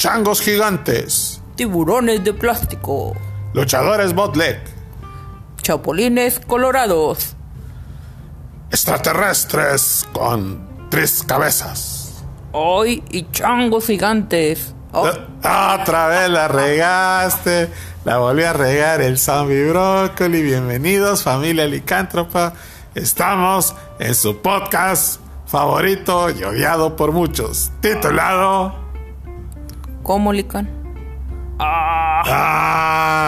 changos gigantes, tiburones de plástico, luchadores botleg, chapulines colorados, extraterrestres con tres cabezas. Hoy y changos gigantes. Oh, Otra vez la regaste, la volví a regar el zombie brócoli. Bienvenidos, familia licántropa. Estamos en su podcast favorito y odiado por muchos, titulado ¿Cómo, Lican? Ah,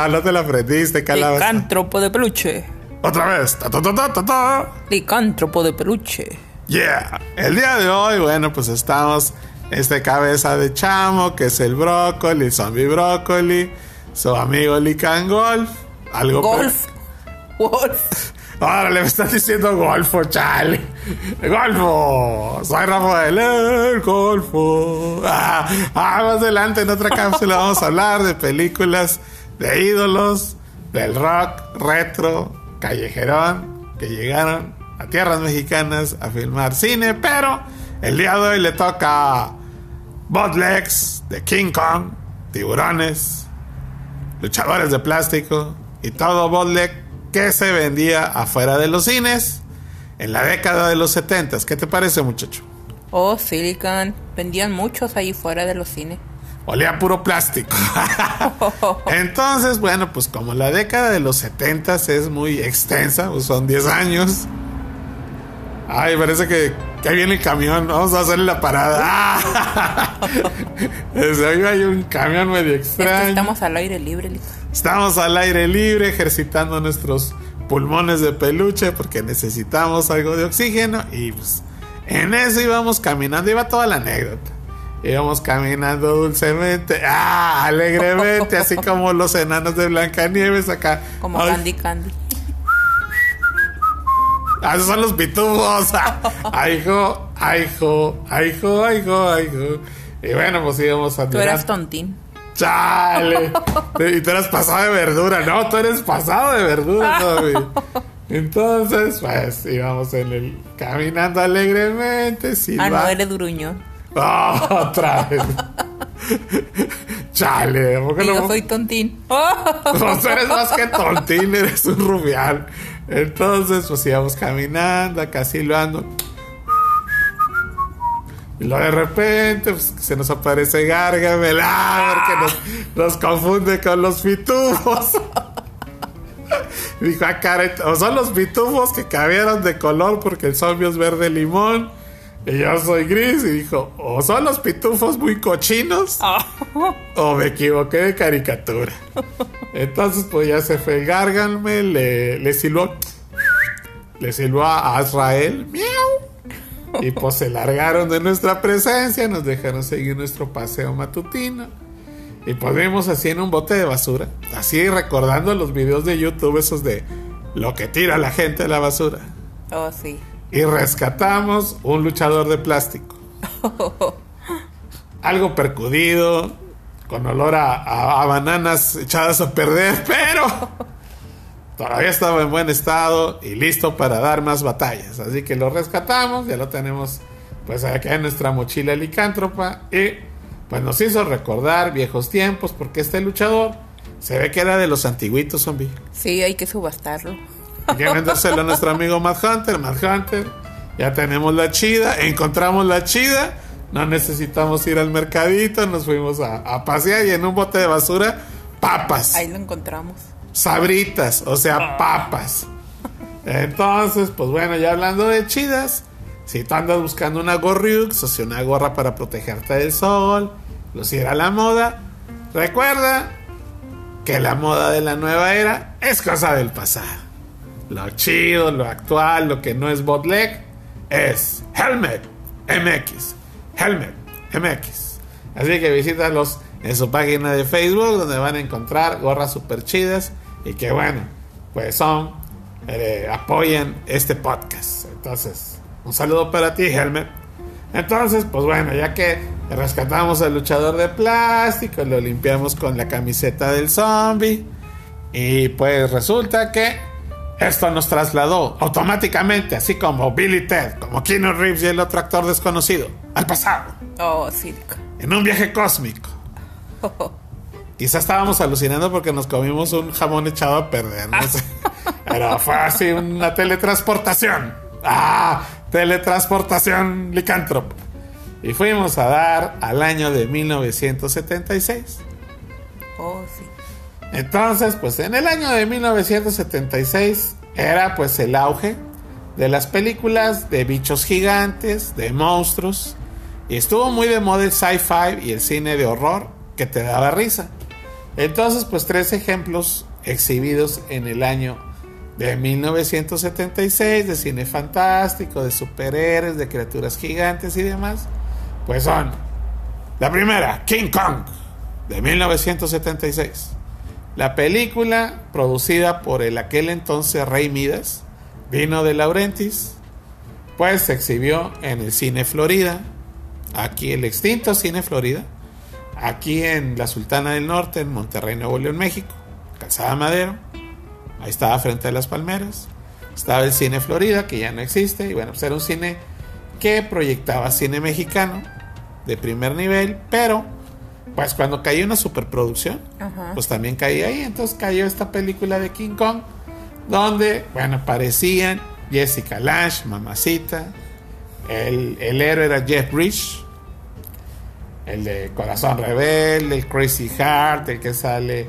Ah, no te la aprendiste, calabaza. licántropo de peluche. Otra vez. Ta, ta, ta, ta, ta, ta. Licántropo de peluche. Yeah. El día de hoy, bueno, pues estamos este cabeza de chamo, que es el brócoli, el zombie brócoli, su amigo Lican Golf. Algo Golf. Wolf. Ahora le estás diciendo golfo, chale. Golfo. Soy Rafael, el golfo. Ah, ah, más adelante en otra cápsula vamos a hablar de películas de ídolos, del rock retro, callejerón, que llegaron a tierras mexicanas a filmar cine, pero el día de hoy le toca Botlegs de King Kong, tiburones, luchadores de plástico y todo bootleg que se vendía afuera de los cines en la década de los 70. ¿Qué te parece, muchacho? Oh, Silicon. Vendían muchos ahí fuera de los cines. Olía puro plástico. Entonces, bueno, pues como la década de los 70 es muy extensa, pues son 10 años. Ay, parece que, que ahí viene el camión. Vamos a hacerle la parada. Desde hoy hay un camión medio Es que extraño. estamos al aire libre, Lican. Estamos al aire libre ejercitando nuestros pulmones de peluche porque necesitamos algo de oxígeno y pues en eso íbamos caminando, iba toda la anécdota. Íbamos caminando dulcemente, ah, alegremente, así como los enanos de Blancanieves acá. Como Ay, Candy Candy. Ah, esos son los pitufos. Hijo, ay, hijo, ay, hijo. Y bueno, pues íbamos a Tú eras tontín. Chale. y tú eres pasado de verdura. No, tú eres pasado de verdura todavía. Entonces, pues íbamos en el caminando alegremente. Ah, no, eres duruñón. Ah, otra vez. Chale, ¿por qué Y yo no? soy tontín. No, tú eres más que tontín, eres un rubial. Entonces, pues íbamos caminando, acá silbando. Y luego de repente pues, se nos aparece Gargamel, ah, porque nos, nos confunde con los pitufos. Y Dijo, ah, caray, o son los pitufos que cambiaron de color porque el zombie es verde limón y yo soy gris. Y dijo, o son los pitufos muy cochinos Ah. o me equivoqué de caricatura. Entonces, pues ya se fue el Gargamel, le, le silbó, le silbó a Azrael, miau. Y pues se largaron de nuestra presencia, nos dejaron seguir nuestro paseo matutino. Y pues vimos así en un bote de basura, así recordando los videos de YouTube, esos de lo que tira la gente a la basura. Oh, sí. Y rescatamos un luchador de plástico. Algo percudido, con olor a, a- a bananas echadas a perder, pero todavía estaba en buen estado y listo para dar más batallas. Así que lo rescatamos, ya lo tenemos pues acá en nuestra mochila licántropa y pues nos hizo recordar viejos tiempos porque este luchador se ve que era de los antiguitos zombie. Sí, hay que subastarlo. Hay que vendérselo a nuestro amigo Matt Hunter. Matt Hunter, ya tenemos la chida, encontramos la chida. No necesitamos ir al mercadito, nos fuimos a, a pasear y en un bote de basura, papas, Ahí lo encontramos. Sabritas, o sea, papas. Entonces, pues bueno, ya hablando de chidas, si tú andas buscando una gorriux, o sea, una gorra para protegerte del sol, lucir a la moda, recuerda que la moda de la nueva era es cosa del pasado. Lo chido, lo actual, lo que no es botleg, es Helmet MX. Helmet MX. Así que visítalos en su página de Facebook, donde van a encontrar gorras super chidas y que bueno, pues son, eh, apoyan este podcast. Entonces, un saludo para ti, Helmet. Entonces, pues bueno, ya que rescatamos al luchador de plástico, lo limpiamos con la camiseta del zombie. Y pues resulta que esto nos trasladó automáticamente, así como Billy Ted, como Keanu Reeves y el otro actor desconocido, al pasado, Oh, sí. En un viaje cósmico. Quizá estábamos alucinando porque nos comimos un jamón echado a perder, no sé. Pero fue así una teletransportación. ¡Ah! Teletransportación licántropo. Y fuimos a dar al año de 1976. Oh, sí. Entonces, pues en el año de 1976 era pues el auge de las películas de bichos gigantes, de monstruos. Y estuvo muy de moda el sci-fi y el cine de horror que te daba risa. Entonces, pues tres ejemplos exhibidos en el año de 1976 de cine fantástico, de superhéroes, de criaturas gigantes y demás, pues son la primera, King Kong, de 1976. La película, producida por el aquel entonces Rey Midas, vino de Laurentis, pues se exhibió en el Cine Florida, aquí el extinto Cine Florida, aquí en la Sultana del Norte, en Monterrey, Nuevo León, México, Calzada Madero, ahí estaba frente a las palmeras, estaba el Cine Florida, que ya no existe, y bueno, pues era un cine que proyectaba cine mexicano de primer nivel, pero pues cuando cayó una superproducción, Ajá. pues también caía ahí. Entonces cayó esta película de King Kong, donde, bueno, aparecían Jessica Lange, Mamacita, el, el héroe era Jeff Bridge, el de Corazón Rebelde, el Crazy Heart, el que sale,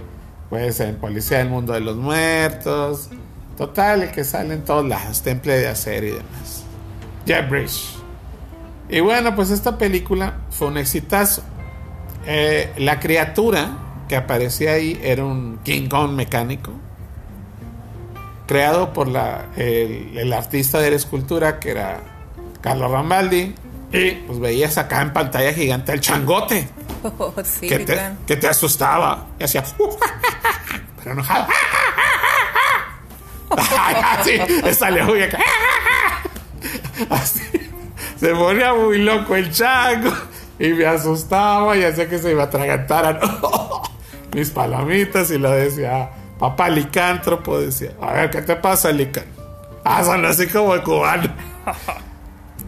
pues, en Policía del Mundo de los Muertos, total, el que sale en todos lados, Temple de Acero y demás. Jeff Bridge. Y bueno, pues esta película fue un exitazo. Eh, la criatura que aparecía ahí era un King Kong mecánico, creado por la, el, artista de la escultura que era Carlos Rambaldi. Y pues veías acá en pantalla gigante el changote. Oh, sí, que te, que te asustaba. Y hacía pero enojado. Así salió muy acá. Así se ponía muy loco el chango. Y me asustaba y hacía que se me atragantaran. Mis palomitas y lo decía papá licántropo decía a ver qué te pasa licán ah son así como el cubano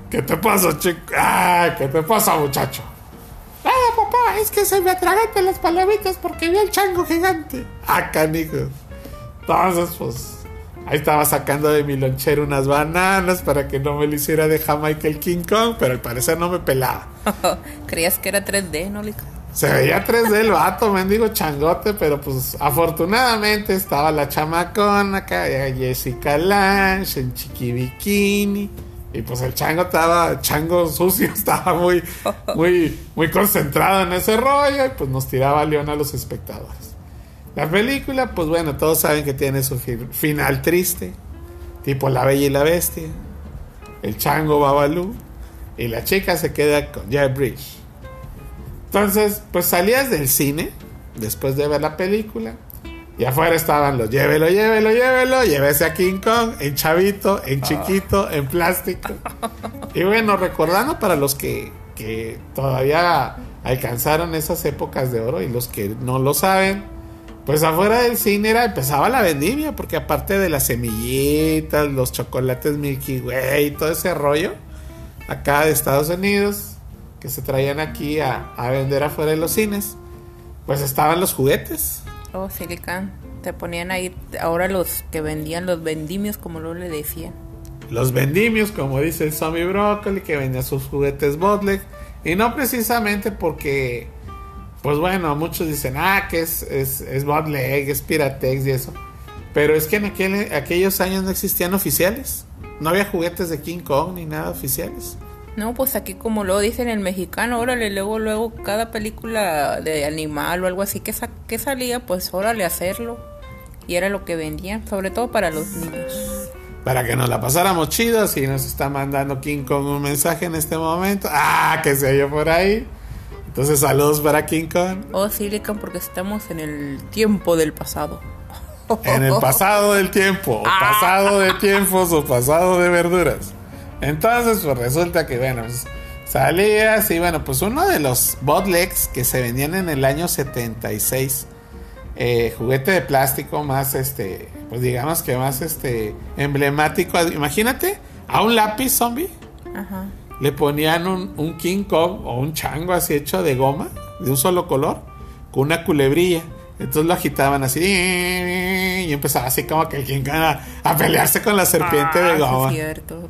¿Qué te pasa, chico? Ah, ¿qué te pasa, muchacho? Ah, papá, es que se me atragantan las palomitas porque vi el chango gigante. Ah, canijo. Entonces, pues, ahí estaba sacando de mi lonchero unas bananas para que no me lo hiciera de Jamaica el King Kong, pero al parecer no me pelaba. Creías que era 3D, ¿no, Lican? Se veía 3D el vato, mendigo changote, pero pues afortunadamente estaba la chamacona acá, Jessica Lange, en chiqui bikini. Y pues el chango estaba, chango sucio, estaba muy, muy, muy concentrado en ese rollo y pues nos tiraba león a los espectadores. La película, pues bueno, todos saben que tiene su fi- final triste, tipo La Bella y la Bestia, el chango Babalú y la chica se queda con Jeff Bridge. Entonces, pues salías del cine después de ver la película y afuera estaban los llévelo, llévelo, llévelo, llévese a King Kong en chavito, en chiquito, en plástico. Y bueno, recordando para los que, que todavía alcanzaron esas épocas de oro y los que no lo saben, pues afuera del cine era, empezaba la vendimia, porque aparte de las semillitas, los chocolates Milky Way y todo ese rollo, acá de Estados Unidos, que se traían aquí a, a vender afuera de los cines, pues estaban los juguetes. Sí, Lican. Te ponían ahí, ahora los que vendían los vendimios, como luego le decían. Los vendimios, como dice el zombie brócoli, que vendía sus juguetes Botlek. Y no precisamente porque, pues bueno, muchos dicen, ah, que es, es, es Bootleg, es Piratex y eso. Pero es que en aquel- aquellos años no existían oficiales. No había juguetes de King Kong ni nada oficiales. No, pues aquí como lo dicen el mexicano, órale, luego, luego cada película de animal o algo así que, sa- que salía, pues órale hacerlo. Y era lo que vendían, sobre todo para los niños. Para que nos la pasáramos chido, si nos está mandando King Kong un mensaje en este momento. Ah, que se oye por ahí. Entonces saludos para King Kong. Oh, sí, Lican, porque estamos en el tiempo del pasado. En el pasado del tiempo, o pasado de tiempos, o pasado de verduras. Entonces, pues resulta que, bueno, pues, salías y bueno, pues uno de los botlegs que se vendían en el año 76, eh, juguete de plástico más, este, pues digamos que más, este, emblemático. Imagínate a un lápiz zombie Ajá. le ponían un, un King Kong o un chango así hecho de goma, de un solo color, con una culebrilla. Entonces lo agitaban así y empezaba así como que el King Kong a, a pelearse con la serpiente Ah, de goma. cierto.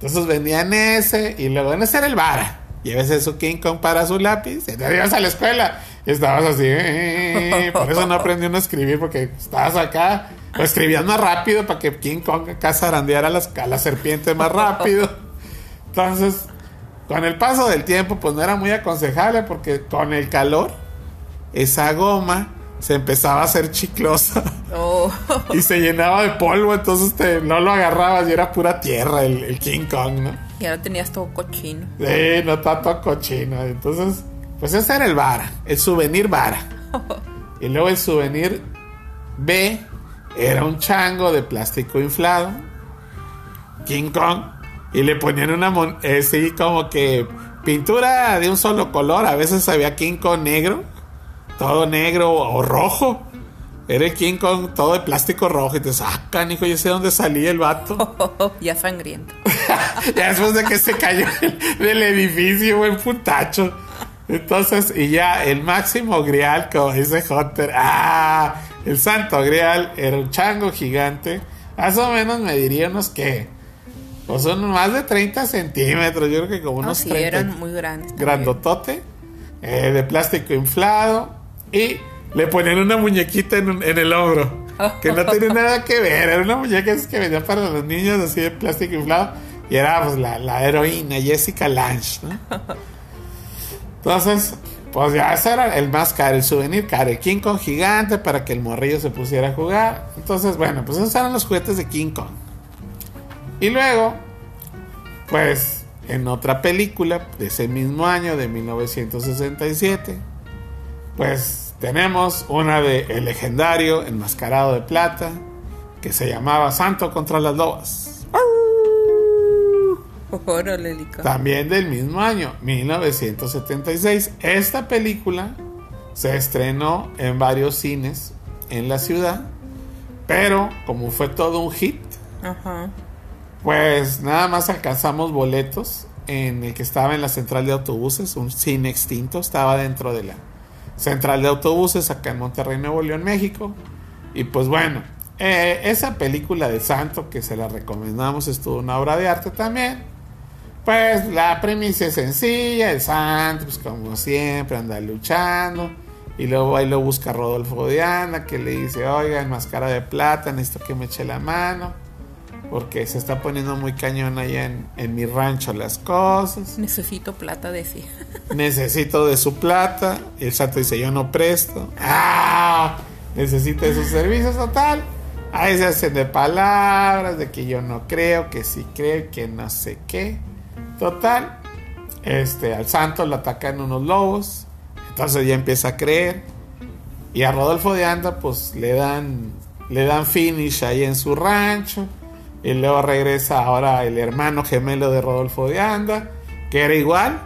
Entonces vendían ese y luego en ese era el vara. Llévese su King Kong para su lápiz. Y te ibas a la escuela y estabas así. eh, Por eso no aprendí uno a escribir porque estabas acá. O escribías más rápido para que King Kong acá zarandeara a las, a las serpientes más rápido. Entonces, con el paso del tiempo, pues no era muy aconsejable porque con el calor, esa goma se empezaba a hacer chiclosa Oh, y se llenaba de polvo. Entonces te, no lo agarrabas y era pura tierra el, el King Kong, ¿no? y ahora tenías todo cochino. Sí, no tanto cochino. Entonces, pues ese era el vara, el souvenir vara. Y luego el souvenir B era un chango de plástico inflado, King Kong, y le ponían una, mon- eh, sí, como que pintura de un solo color. A veces había King Kong negro, todo negro o rojo. Era el King Kong todo de plástico rojo. Y te sacan, hijo, yo sé dónde salía el vato. ya sangriento. ya después de que se cayó el- del edificio, buen putacho. Entonces, y ya el máximo grial, como dice Hunter, ah, el santo grial era un chango gigante. Más o menos me diría unos que, pues son más de 30 centímetros, yo creo que como No, unos sí, 30. eran muy grandes. grandotote, eh, de plástico inflado, y le ponían una muñequita en, un- en el hombro, que no tenía nada que ver, era una muñeca que venía para los niños así de plástico inflado, y era pues la, la heroína Jessica Lange, ¿no? Entonces, pues ya ese era el más caro, el souvenir caro, el King Kong gigante para que el morrillo se pusiera a jugar. Entonces, bueno, pues esos eran los juguetes de King Kong. Y luego, pues en otra película de ese mismo año, de 1967, pues tenemos una de El legendario Enmascarado de Plata, que se llamaba Santo contra las Lobas. También del mismo año, 1976. Esta película se estrenó en varios cines en la ciudad, pero como fue todo un hit, Ajá. pues nada más alcanzamos boletos en el que estaba en la central de autobuses, un cine extinto, estaba dentro de la central de autobuses acá en Monterrey, Nuevo León, México. Y pues bueno, eh, esa película de Santo que se la recomendamos estuvo una obra de arte también. Pues la premisa es sencilla, el Santo, pues como siempre, anda luchando. Y luego ahí lo busca Rodolfo de Anda, que le dice, oiga, en máscara de plata, necesito que me eche la mano. Porque se está poniendo muy cañón allá en, en mi rancho las cosas. Necesito plata, decía. Necesito de su plata. Y el santo dice, yo no presto. ¡Ah! Necesita de sus servicios total. Ahí se hacen de palabras, de que yo no creo, que sí creo, que no sé qué. Total. Este, al santo lo atacan unos lobos. Entonces ya empieza a creer. Y a Rodolfo de Anda, pues le dan, le dan finish ahí en su rancho. Y luego regresa ahora el hermano gemelo de Rodolfo de Anda, que era igual.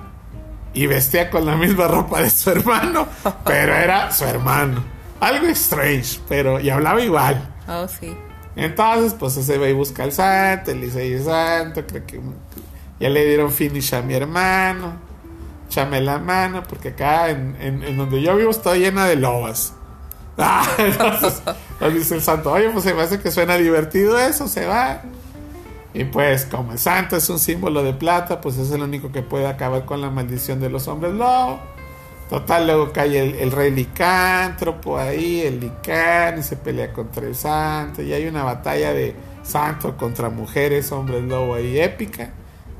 Y vestía con la misma ropa de su hermano, pero era su hermano. Algo strange, pero y hablaba igual. Oh, sí. Entonces, pues ese va y busca al santo, le dice, "Oye, santo, creo que ya le dieron finish a mi hermano. Échame la mano, porque acá en, en- en donde yo vivo estoy llena de lobas. Ah, entonces, dice el santo, oye, pues se me hace que suena divertido eso, se va. Y pues, como el santo es un símbolo de plata, pues es el único que puede acabar con la maldición de los hombres lobo. Total, luego cae el, el rey licántropo ahí, el licán, y se pelea contra el santo. Y hay una batalla de santo contra mujeres, hombres lobo ahí épica.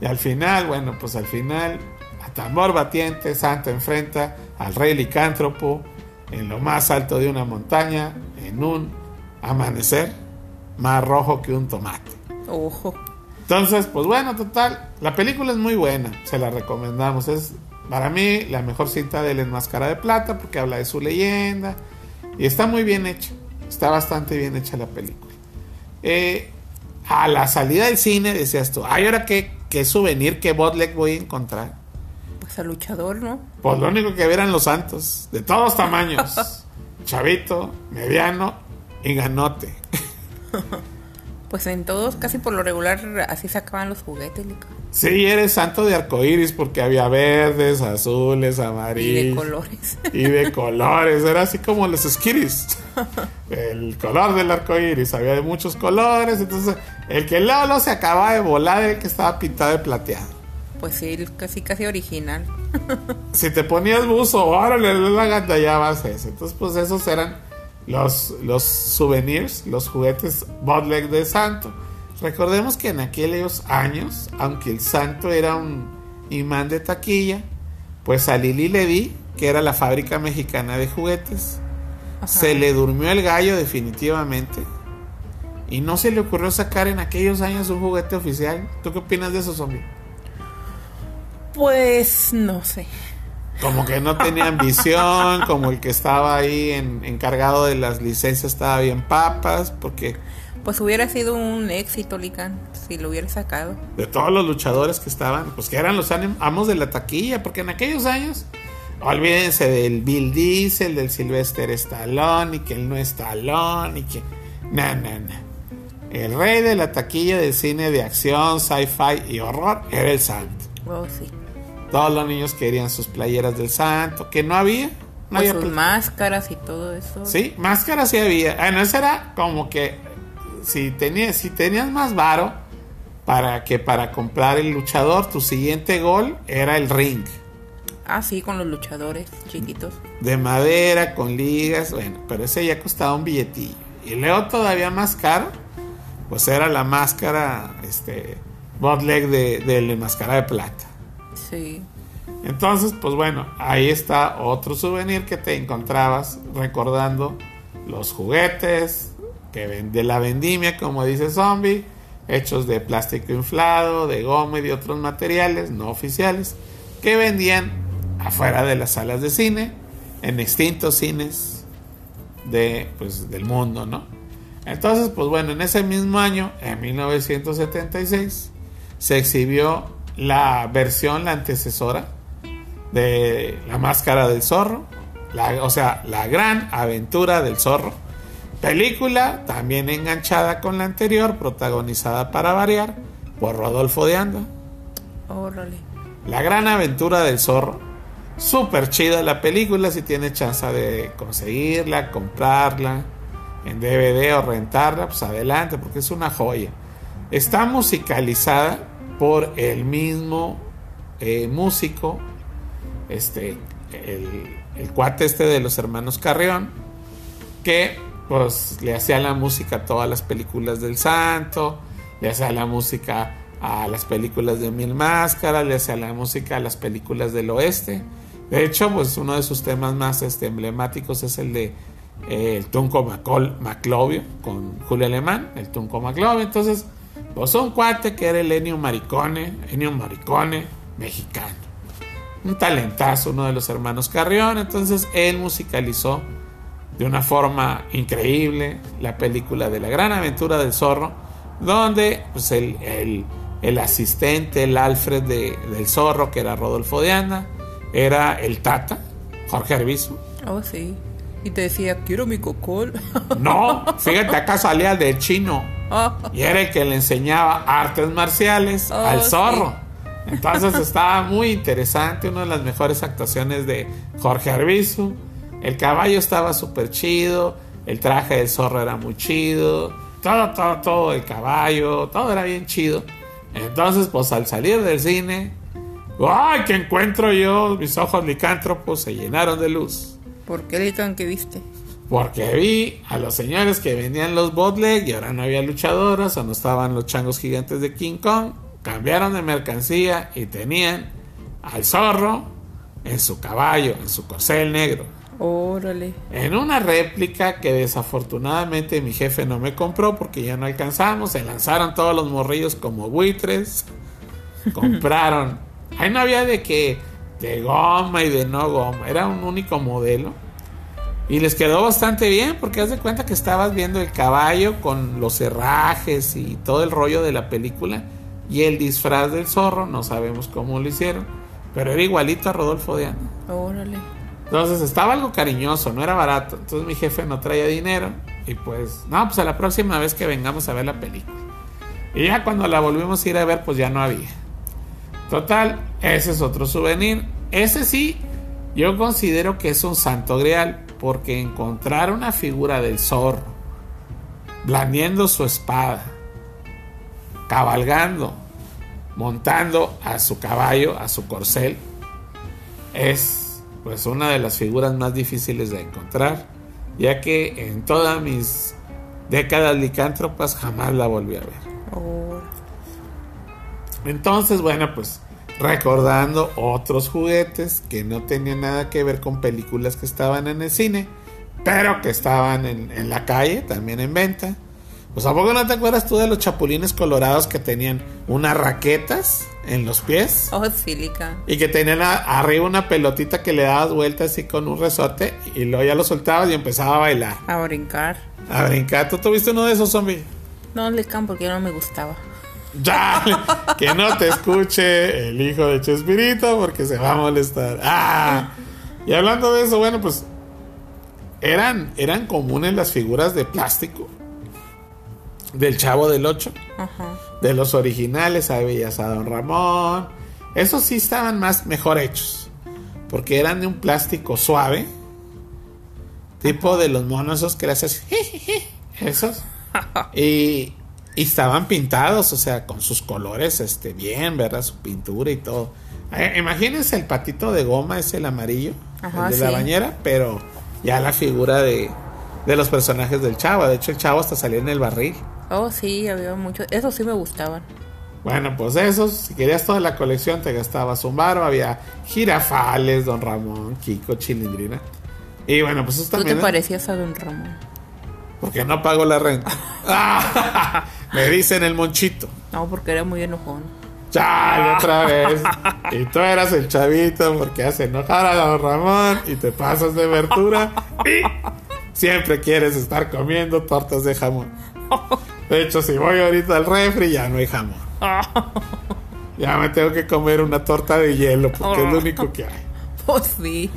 Y al final, bueno, pues al final, a tambor batiente, santo enfrenta al rey licántropo en lo más alto de una montaña, en un amanecer más rojo que un tomate. Ojo. Entonces, pues bueno, total, la película es muy buena, se la recomendamos. Es para mí la mejor cinta del Enmascara de Plata porque habla de su leyenda y está muy bien hecha, está bastante bien hecha la película. Eh, a la salida del cine decías tú, ay, ahora qué, qué souvenir, qué bootleg voy a encontrar. Pues al luchador, ¿no? Pues lo único que eran los santos, de todos tamaños, chavito, mediano y ganote. Pues en todos, casi por lo regular, así sacaban los juguetes, Lica. Sí, eres santo de arcoíris porque había verdes, azules, amarillos. Y de colores. Y de colores, era así como los skitties. El color del arcoíris, había de muchos colores. Entonces, el que Lolo se acaba de volar era el que estaba pintado de plateado. Pues sí, casi casi original. si te ponías buzo, órale, la gandallabas eso. Entonces, pues esos eran los, los souvenirs, los juguetes Bodleg de santo. Recordemos que en aquellos años, aunque el santo era un imán de taquilla, pues a Lili Ledy, que era la fábrica mexicana de juguetes, se le durmió el gallo definitivamente. Y no se le ocurrió sacar en aquellos años un juguete oficial. ¿Tú qué opinas de eso, zombie? Pues no sé. Como que no tenía ambición, como el que estaba ahí encargado de las licencias estaba bien papas, porque... Pues hubiera sido un éxito, Lican, si lo hubiera sacado. De todos los luchadores que estaban, pues que eran los amos de la taquilla, porque en aquellos años, olvídense del Bill Diesel, del Sylvester Stallone, y que él no es Stallone, y que... No, no, no. El rey de la taquilla del cine de acción, sci-fi y horror era el santo. Oh, sí. Todos los niños querían sus playeras del santo, que no había. No pues sus máscaras y todo eso. Sí, máscaras sí había. Bueno, eso era como que si tenías, si tenías más varo para que para comprar el luchador, tu siguiente gol era el ring. Ah, sí, con los luchadores chiquitos. De madera, con ligas, bueno, pero ese ya costaba un billetillo. Y luego todavía más caro, pues era la máscara, este, botleg de, de la máscara de plata. Entonces, pues bueno, ahí está otro souvenir que te encontrabas recordando los juguetes que de la vendimia, como dice Zombie, hechos de plástico inflado, de goma y de otros materiales no oficiales que vendían afuera de las salas de cine, en extintos cines de, pues, del mundo, ¿no? Entonces, pues bueno, en ese mismo año, en 1976, se exhibió la versión, la antecesora de La Máscara del Zorro, o sea, La Gran Aventura del Zorro. Película también enganchada con la anterior, protagonizada para variar por Rodolfo de Anda. La Gran Aventura del Zorro. Súper chida la película, si tiene chance de conseguirla, comprarla en DVD o rentarla, pues adelante, porque es una joya. Está musicalizada por el mismo eh, músico, este, el, cuate este de los hermanos Carrión, que pues le hacía la música a todas las películas del santo, le hacía la música a las películas de Mil Máscaras, le hacía la música a las películas del oeste. De hecho, pues uno de sus temas más este, emblemáticos es el de eh, el Tunco Maclovio con Julio Alemán, el Tunco Maclovio. Entonces, pues un cuate que era el Ennio Maricone, Ennio Maricone mexicano. Un talentazo, uno de los hermanos Carrión. Entonces él musicalizó de una forma increíble la película de la gran aventura del zorro, donde pues, el, asistente, el Alfred del zorro, que era Rodolfo de Anda, era el Tata, Jorge Arbizu. Oh, sí. Y te decía, quiero mi cocol. No, fíjate, acá salía del chino. Y era el que le enseñaba artes marciales oh, al zorro. Entonces estaba muy interesante, una de las mejores actuaciones de Jorge Arbizu. El caballo estaba súper chido, el traje del zorro era muy chido, todo, todo, todo, el caballo, todo era bien chido. Entonces, pues al salir del cine, ¡ay, qué encuentro yo! Mis ojos licántropos se llenaron de luz. ¿Por qué Lican que viste? Porque vi a los señores que venían los botleg y ahora no había luchadoras o no estaban los changos gigantes de King Kong. Cambiaron de mercancía y tenían al zorro en su caballo, en su corcel negro. Órale. En una réplica que desafortunadamente mi jefe no me compró porque ya no alcanzamos. Se lanzaron todos los morrillos como buitres. Compraron. Ahí no había de que de goma y de no goma. Era un único modelo. Y les quedó bastante bien porque haz de cuenta que estabas viendo el caballo con los herrajes y todo el rollo de la película. Y el disfraz del zorro, no sabemos cómo lo hicieron. Pero era igualito a Rodolfo de Anda. Órale. Entonces estaba algo cariñoso, no era barato. Entonces mi jefe no traía dinero. Y pues, no, pues a la próxima vez que vengamos a ver la película. Y ya cuando la volvimos a ir a ver, pues ya no había. Total, ese es otro souvenir. Ese sí, yo considero que es un santo grial, porque encontrar una figura del zorro, blandiendo su espada, cabalgando, montando a su caballo, a su corcel, es pues una de las figuras más difíciles de encontrar, ya que en todas mis décadas licántropas jamás la volví a ver. Entonces, bueno, pues recordando otros juguetes que no tenían nada que ver con películas que estaban en el cine, pero que estaban en, en la calle, también en venta. Pues a poco no te acuerdas tú de los chapulines colorados que tenían unas raquetas en los pies oh, sílica. y que tenían a- arriba una pelotita que le dabas vuelta así con un resorte y luego ya lo soltabas y empezaba a bailar, A brincar. a brincar. ¿Tú tuviste uno de esos zombies? No le can porque no me gustaba. Ya, que no te escuche el hijo de Chespirito porque se va a molestar. Ah, y hablando de eso, bueno, pues eran, eran comunes las figuras de plástico del Chavo del 8, Ajá. de los originales, ahí veías a Don Ramón. Esos sí estaban más mejor hechos, porque eran de un plástico suave, tipo de los monos esos que le haces esos. Y, y estaban pintados, o sea, con sus colores este, bien, ¿verdad? Su pintura y todo. Eh, imagínense el patito de goma, es el amarillo, Ajá, el de la bañera, pero ya la figura de, de los personajes del chavo. De hecho, el chavo hasta salía en el barril. Oh, sí, había muchos. Esos sí me gustaban. Bueno, pues esos, si querías toda la colección, te gastabas un baro. Había jirafales, Don Ramón, Kiko, Chilindrina. Y bueno, pues eso Tú te también. parecías a Don Ramón. Porque no pago la renta. Ah, Me dicen el monchito. No, porque era muy enojón. Chale, otra vez. Y tú eras el chavito porque hace enojar a Don Ramón y te pasas de verdura y siempre quieres estar comiendo tortas de jamón. De hecho, si voy ahorita al refri ya no hay jamón. Ya me tengo que comer una torta de hielo porque es lo único que hay. Pues sí.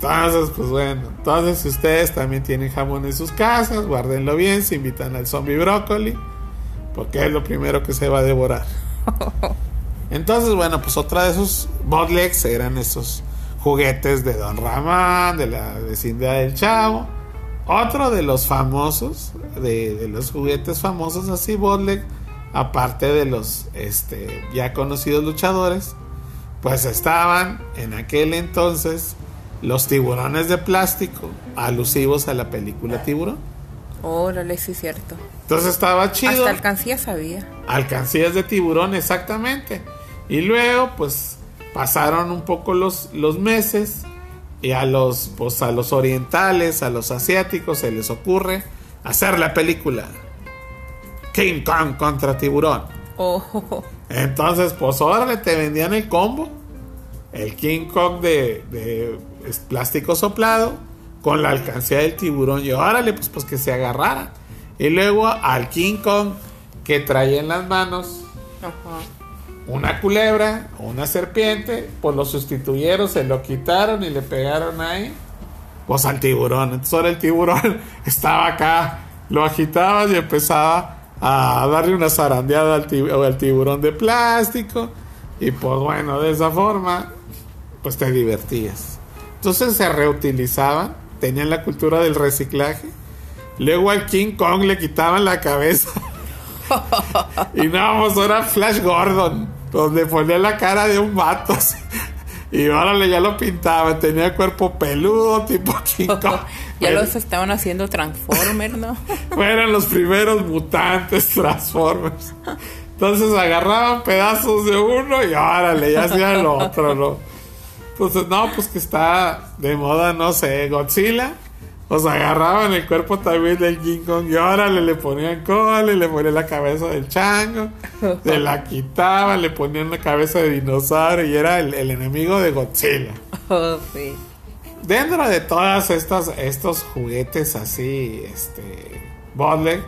Entonces, pues bueno, entonces si ustedes también tienen jamón en sus casas, guárdenlo bien, se invitan al zombie brócoli, porque es lo primero que se va a devorar. Entonces, bueno, pues otra de esos botlegs eran esos juguetes de Don Ramón, de la vecindad del Chavo. Otro de los famosos, de, de los juguetes famosos así, botleg, aparte de los este, ya conocidos luchadores, pues estaban en aquel entonces los tiburones de plástico, alusivos a la película Tiburón. Órale, sí, cierto. Entonces estaba chido. Hasta alcancía sabía. Alcancías de tiburón, exactamente. Y luego, pues, pasaron un poco los, los meses y a los, pues, a los orientales, a los asiáticos se les ocurre hacer la película King Kong contra tiburón. Oh, Entonces, pues ahora te vendían el combo. El King Kong de, de es plástico soplado con la alcancía del tiburón. Y órale, pues, pues que se agarrara. Y luego al King Kong que traía en las manos ajá. una culebra o una serpiente, pues lo sustituyeron, se lo quitaron y le pegaron ahí, pues al tiburón. Entonces ahora el tiburón estaba acá, lo agitabas y empezaba a darle una zarandeada al, al tiburón de plástico. Y pues bueno, de esa forma, pues te divertías. Entonces se reutilizaban, tenían la cultura del reciclaje. Luego al King Kong le quitaban la cabeza. Y no, pues era Flash Gordon, donde ponía la cara de un vato. así. Y órale, ya lo pintaba. Tenía cuerpo peludo, tipo King Kong. Ya Bueno, los estaban haciendo Transformer, ¿no? Fueron los primeros mutantes Transformers. Entonces agarraban pedazos de uno y órale, ya hacían lo otro, ¿no? Entonces, no, pues que está de moda, no sé, Godzilla. Pues agarraban el cuerpo también del King Kong y órale, le ponían cola, le ponían la cabeza del chango, se la quitaban, le ponían la cabeza de dinosaurio y era el, el enemigo de Godzilla. Oh, sí. Dentro de todas estas estos juguetes así, este, bootleg,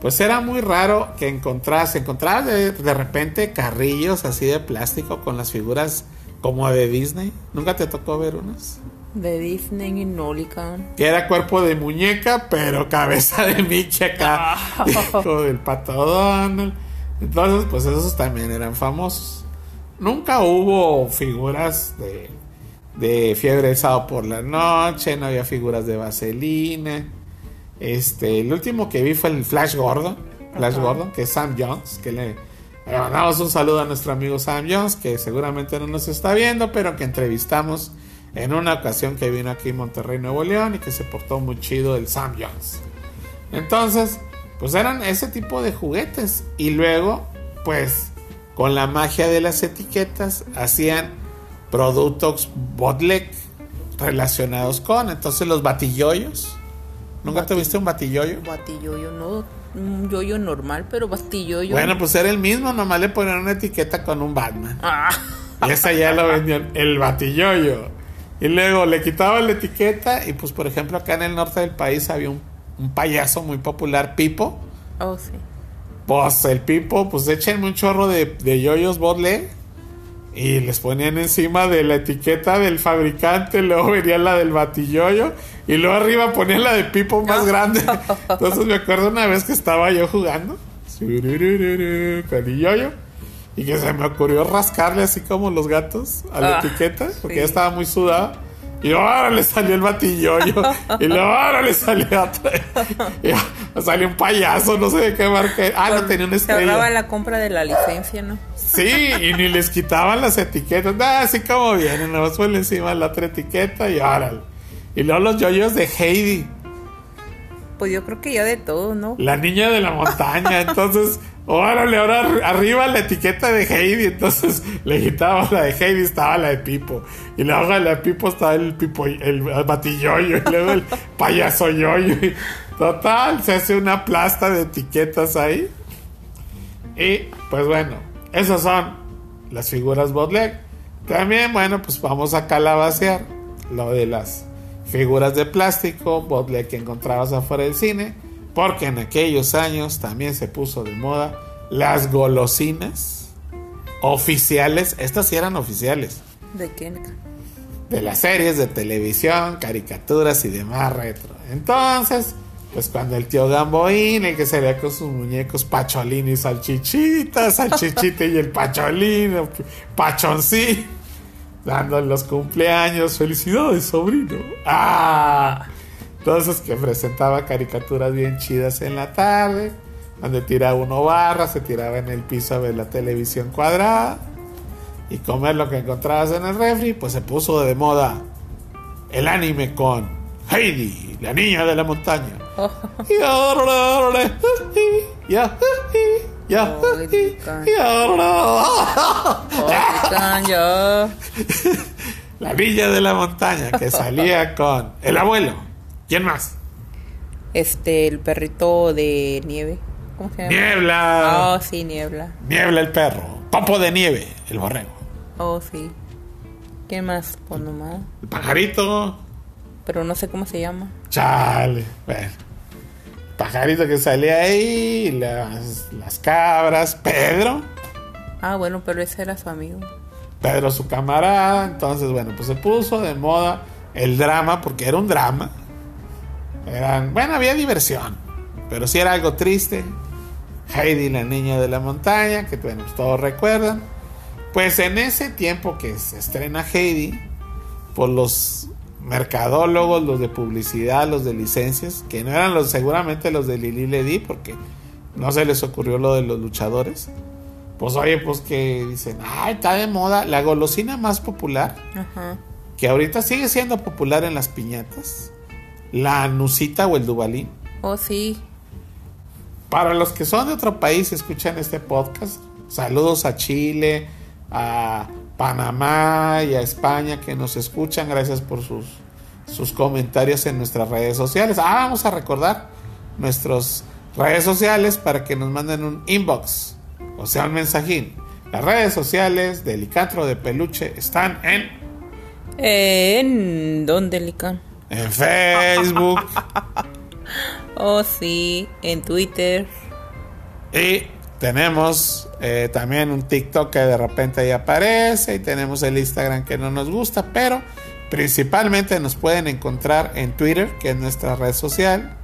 pues era muy raro que encontrase, encontrabas de, de repente carrillos así de plástico con las figuras como de Disney. ¿Nunca te tocó ver unos? De Disney y Nolican. Que era cuerpo de muñeca, pero cabeza de Mickey acá. Hijo del pato Donald. Entonces, pues esos también eran famosos. Nunca hubo figuras de, de fiebre el sábado por la noche, no había figuras de vaselina. Este, el último que vi fue el Flash Gordon, Flash Gordon, que es Sam Jones, que le, le mandamos un saludo a nuestro amigo Sam Jones, que seguramente no nos está viendo, pero que entrevistamos en una ocasión que vino aquí en Monterrey, Nuevo León, y que se portó muy chido el Sam Jones. Entonces, pues eran ese tipo de juguetes. Y luego, pues, con la magia de las etiquetas, hacían productos botlek relacionados con. Entonces, los batilloyos. ¿Nunca tuviste un batilloyo? Batilloyo, no. Un yoyo normal, pero batilloyo. Bueno, pues era el mismo, nomás le ponían una etiqueta con un Batman. Ah, Y esa ya lo vendían, el batilloyo. Y luego le quitaban la etiqueta y pues por ejemplo acá en el norte del país había un, un payaso muy popular, Pipo. oh, sí. Pues el Pipo, pues échenme un chorro de, de yoyos Bodle y les ponían encima de la etiqueta del fabricante, luego venía la del batilloyo y luego arriba ponían la de Pipo más grande. Entonces me acuerdo una vez que estaba yo jugando con el yoyo y que se me ocurrió rascarle así como los gatos a la Ah, etiqueta porque sí. ya estaba muy sudada. Y ahora le salió el batilloyo. y luego ahora le salió otra. Y salió un payaso, no sé de qué marca. Ah, no tenía una Se ahorraba estrella. la compra de la licencia, ¿no? Sí, y ni les quitaban las etiquetas. Nada, así como vienen, nada más ponle encima la otra etiqueta y órale. Y luego los yoyos de Heidi, Pues yo creo que ya de todo, ¿no? la niña de la montaña. Entonces, órale, ahora ar- arriba la etiqueta de Heidi. Entonces le quitaba la de Heidi, estaba la de Pipo. Y luego en la de Pipo estaba el Pipo, el batilloyo. Y luego el payaso yoyo. Total, se hace una plasta de etiquetas ahí. Y pues bueno, esas son las figuras bootleg. También, bueno, pues vamos a calabacear lo de las figuras de plástico bootleg que encontrabas afuera del cine. Porque en aquellos años también se puso de moda las golosinas oficiales. Estas sí eran oficiales. ¿De qué? De las series de televisión, caricaturas y demás retro. Entonces, pues cuando el tío Gamboín, el que se veía con sus muñecos Pacholín y Salchichita, Salchichita y el Pacholín, Pachoncín, dando los cumpleaños, felicidades, sobrino. ¡Ah! Entonces, que presentaba caricaturas bien chidas en la tarde, donde tiraba uno barra, se tiraba en el piso a ver la televisión cuadrada y comer lo que encontrabas en el refri, pues se puso de moda el anime con Heidi, la niña de la montaña. Y ahora, ya, ya, ya. la niña de la montaña que salía con el abuelo. ¿Quién más? Este, el perrito de nieve. ¿Cómo se llama? Niebla. Oh, sí, niebla. Niebla el perro. Popo de nieve, el borrego. Oh, sí. ¿Quién más? Pues nomás. El pajarito. Pero no sé cómo se llama. Chale. Bueno. Pajarito que salía ahí, las, las cabras, Pedro. Ah, bueno, pero ese era su amigo. Pedro su camarada. Entonces, bueno, pues se puso de moda el drama, porque era un drama. Eran, bueno, había diversión, pero sí era algo triste. Heidi, la niña de la montaña, que bueno, todos recuerdan. Pues en ese tiempo que se estrena Heidi, por los mercadólogos, los de publicidad, los de licencias, que no eran los seguramente los de Lili Ledi, porque no se les ocurrió lo de los luchadores. Pues oye, pues que dicen, ay, está de moda la golosina más popular, Ajá. que ahorita sigue siendo popular en las piñatas, la nusita o el dubalín. Oh, sí. Para los que son de otro país y escuchan este podcast, saludos a Chile, a Panamá y a España que nos escuchan. Gracias por sus, sus comentarios en nuestras redes sociales. Ah, vamos a recordar nuestras redes sociales para que nos manden un inbox, o sea, un mensajín. Las redes sociales de Licantro de Peluche están en, ¿En dónde? En Facebook Oh, sí. En Twitter. y tenemos eh, también un TikTok que de repente ahí aparece y tenemos el Instagram que no nos gusta, pero principalmente nos pueden encontrar en Twitter, que es nuestra red social,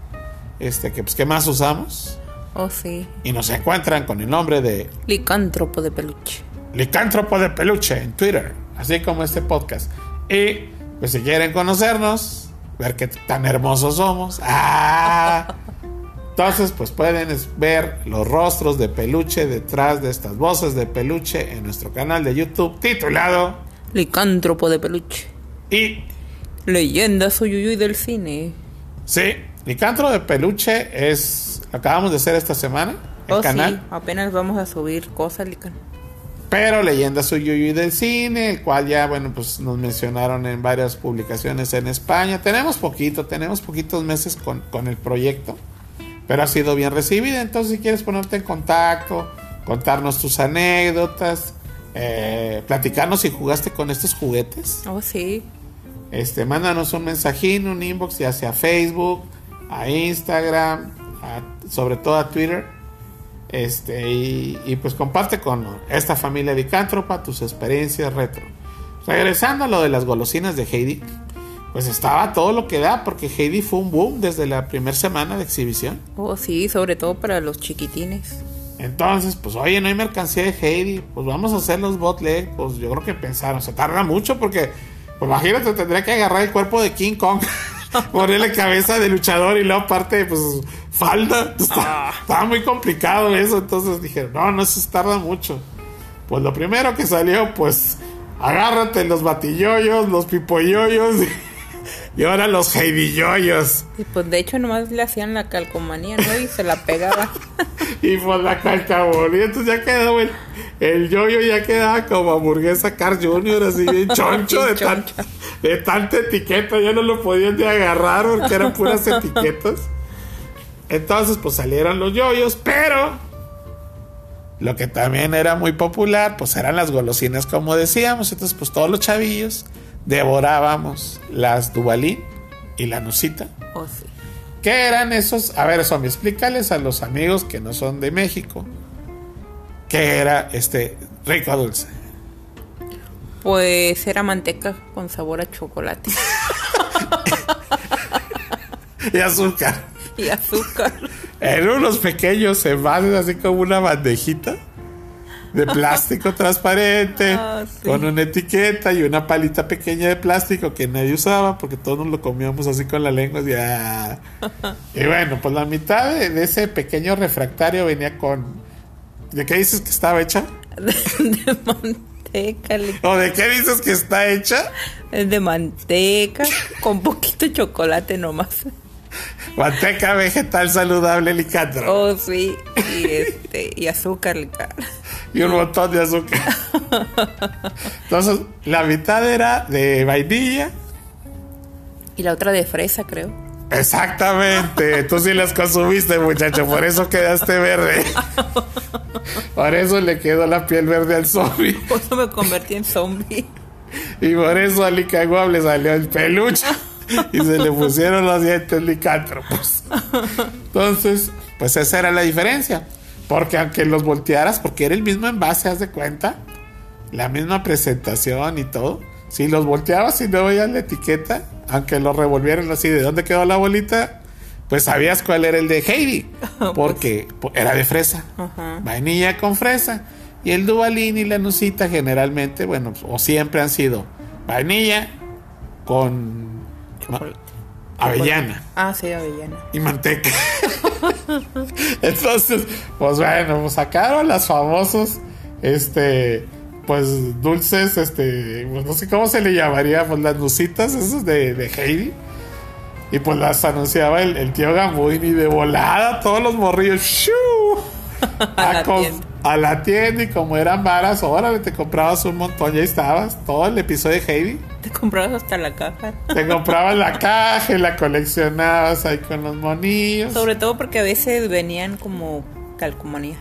este que pues que más usamos. Oh, sí. Y nos encuentran con el nombre de Licántropo de peluche. Licántropo de Peluche en Twitter, así como este podcast. Y pues si quieren conocernos, ver qué tan hermosos somos. ¡Ah! Entonces, pues pueden ver los rostros de peluche detrás de estas voces de peluche en nuestro canal de YouTube titulado Licántropo de peluche. y Leyendas Uyuyuy del cine. sí, Licantro de peluche es acabamos de hacer esta semana el Oh, canal. sí. Apenas vamos a subir cosas, Licán. Pero Leyendas Uyuy del cine, el cual ya, bueno, pues nos mencionaron en varias publicaciones en España. Tenemos poquito, tenemos poquitos meses con, con el proyecto, pero ha sido bien recibida. Entonces, si quieres ponerte en contacto, contarnos tus anécdotas, eh, platicarnos si jugaste con estos juguetes, Oh, sí. este, mándanos un mensajín, un inbox, ya sea a Facebook, a Instagram, a- sobre todo a Twitter. Este, y, y pues comparte con esta familia licántropa tus experiencias retro. Regresando a lo de las golosinas de Heidi, pues estaba todo lo que da, porque Heidi fue un boom desde la primera semana de exhibición. Oh, sí, sobre todo para los chiquitines. Entonces, pues oye, no hay mercancía de Heidi, pues vamos a hacer los botleg. Pues yo creo que pensaron, se tarda mucho porque, pues imagínate, tendría que agarrar el cuerpo de King Kong, ponerle cabeza de luchador y luego parte, pues falda. Está- Estaba muy complicado eso, entonces dije, no, no, se tarda mucho. Pues lo primero que salió, pues agárrate los batilloyos, los pipoyoyos y ahora los Heidi yoyos. Y pues de hecho nomás le hacían la calcomanía, ¿no? Y se la pegaban. Y pues la calcabón. Y entonces ya quedó el, el yoyo, ya quedaba como hamburguesa Carl Jr., así bien choncho de, tan- de tanta etiqueta. Ya no lo podían de agarrar porque eran puras etiquetas. Entonces, pues salieron los yoyos, pero lo que también era muy popular, pues eran las golosinas, como decíamos. Entonces, pues todos los chavillos devorábamos las Dubalín y la Nusita. Oh, sí. ¿Qué eran esos? A ver, Somi, explícales a los amigos que no son de México. ¿Qué era este rico dulce? Pues era manteca con sabor a chocolate Y azúcar. Y azúcar. Eran unos pequeños envases, así como una bandejita de plástico transparente, Ah, sí. con una etiqueta y una palita pequeña de plástico que nadie usaba porque todos nos lo comíamos así con la lengua. Y, ah. Y bueno, pues la mitad de, de ese pequeño refractario venía con. ¿De qué dices que estaba hecha? De, de manteca. ¿O de qué dices que está hecha? Es de manteca con poquito chocolate nomás. Manteca vegetal saludable licandro. Oh, sí. Y este, y azúcar. Y un montón de azúcar. Entonces, la mitad era de vainilla. Y la otra de fresa, creo. Exactamente. Tú sí las consumiste, muchacho. Por eso quedaste verde. Por eso le quedó la piel verde al zombie. Por eso me convertí en zombie. Y por eso a Licaguab le salió el peluche. Y se le pusieron los dientes licántropos. Entonces, pues esa era la diferencia. Porque aunque los voltearas, porque era el mismo envase, haz de cuenta, la misma presentación y todo. Si los volteabas y no veías la etiqueta, aunque los revolvieran así, ¿de dónde quedó la bolita? Pues sabías cuál era el de Heidi. Porque po- era de fresa. Ajá. Vainilla con fresa. Y el Duvalín y la Nusita generalmente, bueno, o siempre han sido vainilla con Chocolate. avellana Ah, sí, avellana. y manteca. Entonces, pues bueno, pues sacaron las famosos, este, pues dulces, este, pues no sé cómo se le llamaría, pues las nusitas, esas de, de Heidi. Y pues las anunciaba el, el tío Gambuin y de volada todos los morrillos. ¡shuu! A la com- tienda. a la tienda y como eran varas, órale, te comprabas un montón, ya estabas, todo el episodio de Heidi. Te comprabas hasta la caja. Te comprabas la caja y la coleccionabas ahí con los monillos. Sobre todo porque a veces venían como calcomanías.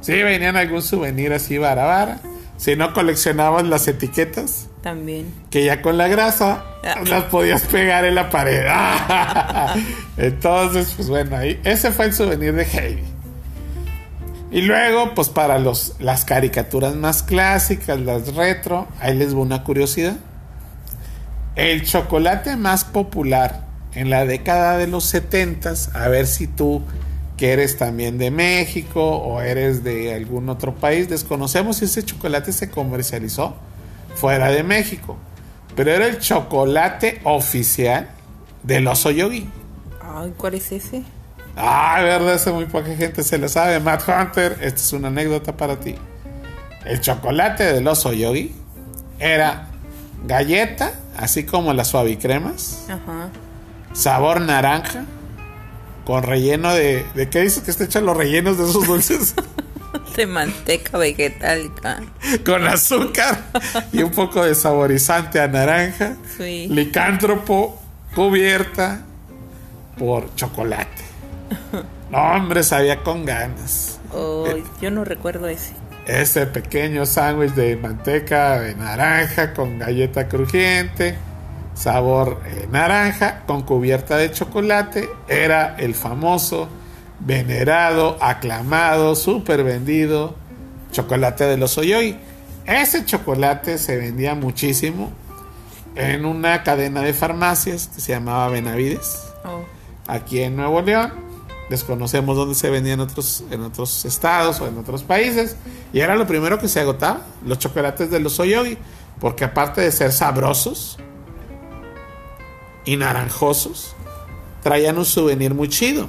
Sí, venían algún souvenir así vara vara. Si no coleccionabas las etiquetas, También. que ya con la grasa Ah. las podías pegar en la pared. Entonces, pues bueno, ahí ese fue el souvenir de Heidi. Y luego, pues para los, las caricaturas más clásicas, las retro, ahí les va una curiosidad. El chocolate más popular en la década de los 70, a ver si tú que eres también de México o eres de algún otro país. Desconocemos si ese chocolate se comercializó fuera de México. Pero era el chocolate oficial del oso yogi. Ay, ¿cuál es ese? Ah, verdad, eso muy poca gente se lo sabe. Matt Hunter, esta es una anécdota para ti. El chocolate del oso yogi era galleta, así como las suavicremas, Ajá. sabor naranja, con relleno de. ¿De qué dices que está hecho los rellenos de esos dulces? De manteca vegetálica. con azúcar y un poco de saborizante a naranja. Sí. Licántropo cubierta por chocolate. No, hombre, sabía con ganas. Oh, yo no recuerdo ese. Ese pequeño sándwich de manteca de naranja con galleta crujiente, sabor eh, naranja con cubierta de chocolate, era el famoso, venerado, aclamado, súper vendido chocolate de los Oyoy. Ese chocolate se vendía muchísimo en una cadena de farmacias que se llamaba Benavides, Oh. aquí en Nuevo León. Desconocemos dónde se vendía en otros, en otros estados o en otros países. Y era lo primero que se agotaba, los chocolates de los Oyogi. Porque aparte de ser sabrosos y naranjosos, traían un souvenir muy chido.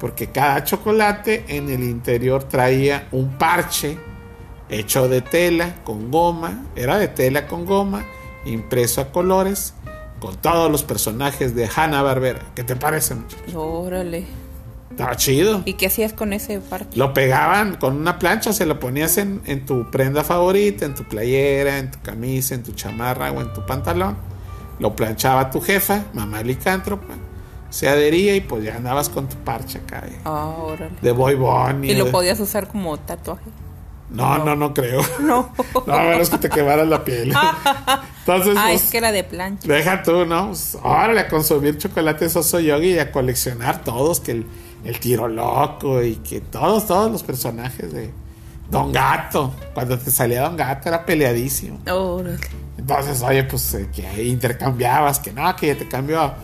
Porque cada chocolate en el interior traía un parche hecho de tela con goma. Era de tela con goma, impreso a colores, con todos los personajes de Hanna Barbera. ¿Qué te parece, muchacho? Órale. Estaba chido. ¿Y qué hacías con ese parche? Lo pegaban con una plancha, se lo ponías en, en tu prenda favorita, en tu playera, en tu camisa, en tu chamarra o en tu pantalón. Lo planchaba tu jefa, mamá licántropa. Se adhería y pues ya andabas con tu parche acá de, Ah, órale. de Boy Bunny. ¿Y lo de- podías usar como tatuaje? No, no, no creo. No. No, a menos que te quemaras la piel. Entonces, Ah, pues, es que era de plancha. Deja tú, ¿no? Pues, órale, a consumir chocolate soso yogi y a coleccionar todos, que el, el tiro loco y que todos, todos los personajes de Don Gato. Cuando te salía Don Gato era peleadísimo. Órale. Entonces, oye, pues eh, que intercambiabas, que no, que ya te cambio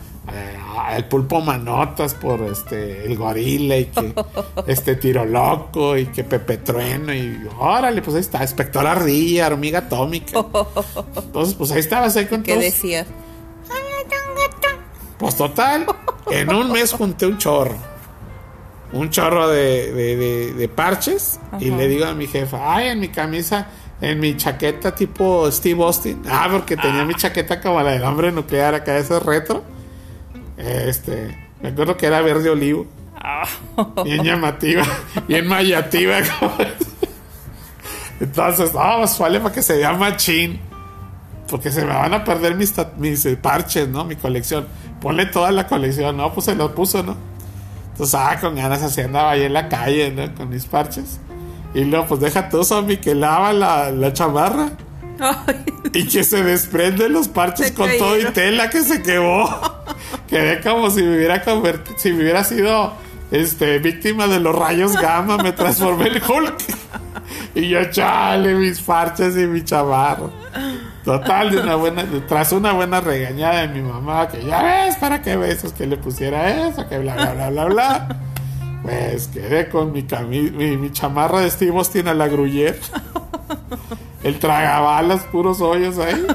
el pulpo manotas por este el gorila y que este tiro loco y que Pepe Trueno y órale, pues ahí está, Espector Ardilla, hormiga atómica. Entonces, pues ahí estabas ahí con ¿Qué todos. decías? Pues total, en un mes junté un chorro. Un chorro de, de- de- de parches. Y le digo a mi jefa, ay, en mi camisa, en mi chaqueta tipo Steve Austin. Ah, porque tenía mi chaqueta como la del hombre nuclear acá, ese retro. Este, me acuerdo que era verde olivo. Bien llamativa, bien mayativa. Entonces, no, pues vale para que se vea machín. Porque se me van a perder mis, mis eh, parches, ¿no? Mi colección. Ponle toda la colección, ¿no? Pues se lo puso, ¿no? Entonces, ah, con ganas así andaba ahí en la calle, ¿no? Con mis parches. Y luego, pues deja tú, zombie, que lava la, la chamarra. Ay, Y que se desprenden los parches Se con todo y tela que se quemó. Quedé como si me hubiera convertido, si me hubiera sido este, víctima de los rayos gamma, me transformé en Hulk. Y yo, chale, mis parches y mi chamarro. Total, de una buena, tras una buena regañada de mi mamá, que ya ves, para qué besos que le pusiera eso, que bla, bla, bla, bla, bla. Pues quedé con mi, cami- mi, mi chamarra de Steve Austin a la Gruyère. El tragabalas, puros hoyos ahí.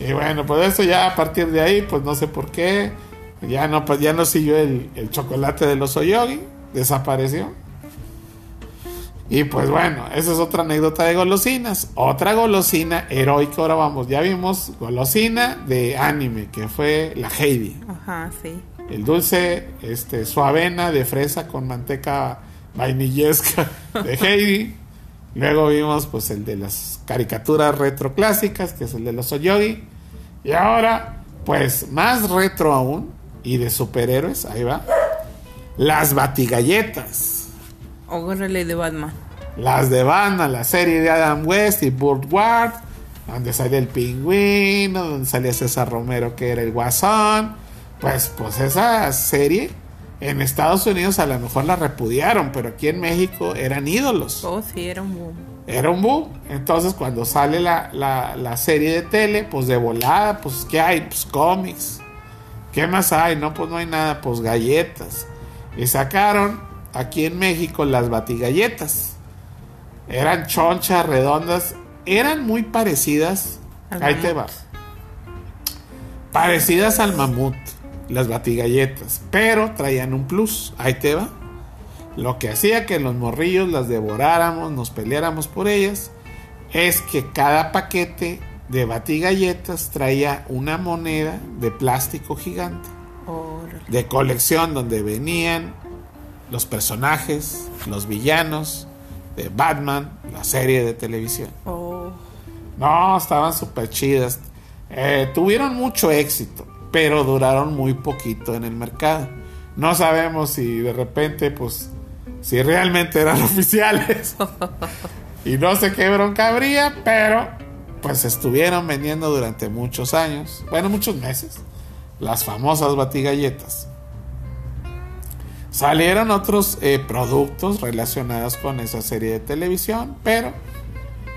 Y bueno, pues eso ya a partir de ahí, pues no sé por qué. Ya no, pues ya no siguió el, el chocolate de los Oyogi. Desapareció. Y pues bueno, esa es otra anécdota de golosinas. Otra golosina heroica. Ahora vamos, ya vimos golosina de anime, que fue la Heidi. Ajá, sí. El dulce, este, su avena de fresa con manteca vainillesca de Heidi. Luego vimos pues el de las caricaturas retro clásicas, que es el de los Oyogi. Y ahora, pues más retro aún, y de superhéroes, ahí va. Las batigalletas. Órale de Batman. Las de Batman, la serie de Adam West y Burt Ward, donde salía el pingüino, donde salía César Romero que era el guasón. Pues, pues esa serie en Estados Unidos a lo mejor la repudiaron, pero aquí en México eran ídolos. Oh, sí, era un boom. Era un boom. Entonces cuando sale la, la- la serie de tele, pues de volada, pues ¿qué hay? Pues cómics. ¿Qué más hay? No, pues no hay nada, pues galletas. Y sacaron aquí en México las batigalletas. Eran chonchas, redondas, eran muy parecidas. Al Ahí te va. Parecidas al mamut, las batigalletas, pero traían un plus. Ahí te va. Lo que hacía que los morrillos las devoráramos, nos peleáramos por ellas, es que cada paquete de batigalletas traía una moneda de plástico gigante de colección donde venían los personajes, los villanos de Batman, la serie de televisión. Oh. No, estaban súper chidas. Eh, tuvieron mucho éxito, pero duraron muy poquito en el mercado. No sabemos si de repente, pues, si realmente eran oficiales. y no sé qué bronca habría, pero pues estuvieron vendiendo durante muchos años, bueno, muchos meses, las famosas batigalletas. Salieron otros eh, productos relacionados con esa serie de televisión, pero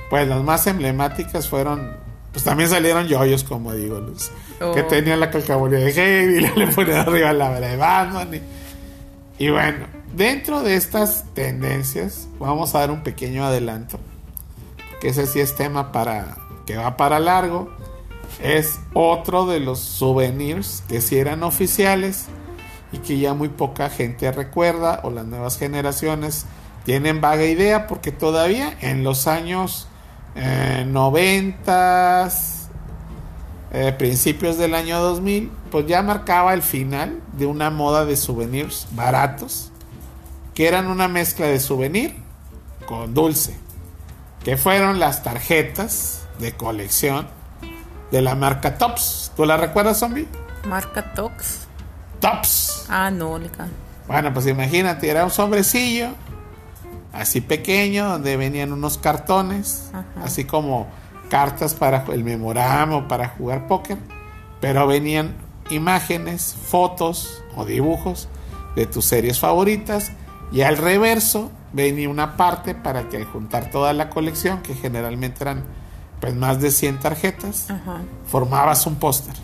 pues las más emblemáticas fueron, pues también salieron yoyos, como digo, Luz, Oh. que tenían la calcamonía de Heavy, y le ponían arriba la de Batman. Y, y bueno, dentro de estas tendencias, vamos a dar un pequeño adelanto, que ese sí es tema para que va para largo. Es otro de los souvenirs que sí eran oficiales y que ya muy poca gente recuerda o las nuevas generaciones tienen vaga idea porque todavía en los años eh, 90, eh, principios del año 2000, pues ya marcaba el final de una moda de souvenirs baratos que eran una mezcla de souvenir con dulce, que fueron las tarjetas de colección de la marca Tops. ¿Tú la recuerdas, zombie? Marca Tox. Tops. Ah, no, Lica. Bueno, pues imagínate, era un sobrecillo así pequeño donde venían unos cartones, Ajá. así como cartas para el memorama o para jugar póker, pero venían imágenes, fotos o dibujos de tus series favoritas y al reverso venía una parte para que al juntar toda la colección, que generalmente eran pues más de 100 tarjetas, Ajá. formabas un póster.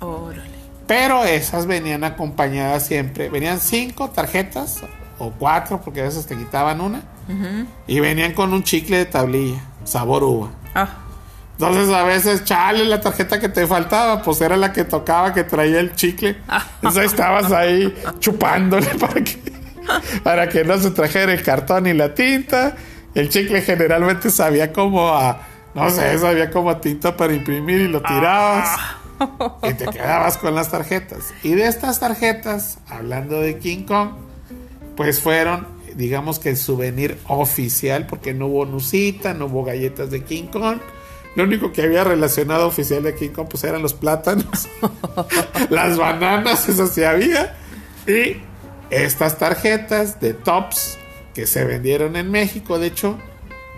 Órale. Pero esas venían acompañadas siempre. Venían cinco tarjetas o cuatro, porque a veces te quitaban una. Ujú. Y venían con un chicle de tablilla, sabor uva. Ah, Entonces a veces, chale, la tarjeta que te faltaba, pues era la que tocaba, que traía el chicle. Entonces estabas ahí chupándole para que, para que no se trajera el cartón y la tinta. El chicle generalmente sabía como a, no sé, sabía como a tinta para imprimir y lo tirabas. Y te quedabas con las tarjetas. Y de estas tarjetas, hablando de King Kong, pues fueron, digamos que el souvenir oficial, porque no hubo nusita, no hubo galletas de King Kong. Lo único que había relacionado oficial de King Kong, pues eran los plátanos, las bananas, eso sí había. Y estas tarjetas de tops que se vendieron en México, de hecho,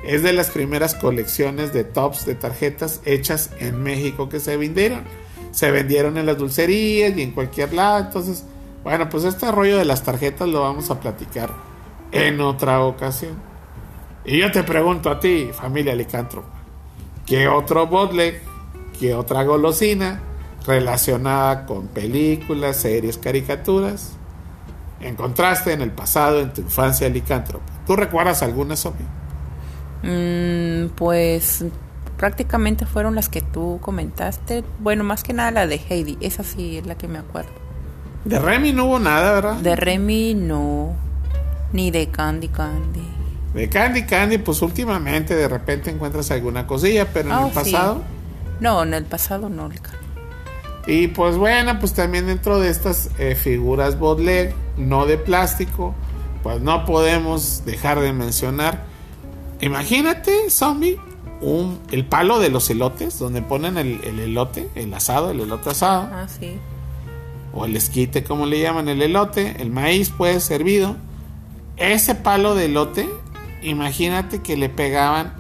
es de las primeras colecciones de tops de tarjetas hechas en México que se vendieron. Se vendieron en las dulcerías y en cualquier lado. Entonces, bueno, pues este rollo de las tarjetas lo vamos a platicar en otra ocasión. Y yo te pregunto a ti, familia licántropa, ¿qué otro bootleg, qué otra golosina relacionada con películas, series, caricaturas encontraste en el pasado, en tu infancia licántropa? ¿Tú recuerdas alguna, Sophie? Mm, pues prácticamente fueron las que tú comentaste. Bueno, más que nada la de Heidi. Esa sí es la que me acuerdo. De Remy no hubo nada, ¿verdad? De Remy no. Ni de Candy Candy. De Candy Candy, pues últimamente de repente encuentras alguna cosilla, pero en el sí. pasado. No, en el pasado no, Lica. Y pues bueno, pues también dentro de estas eh, figuras bootleg, no de plástico, pues no podemos dejar de mencionar. Imagínate, zombie, un, el palo de los elotes, donde ponen el, el elote, el asado, el elote asado, Ah, sí. o el esquite, como le llaman, el elote, el maíz, pues servido. Ese palo de elote, imagínate que le pegaban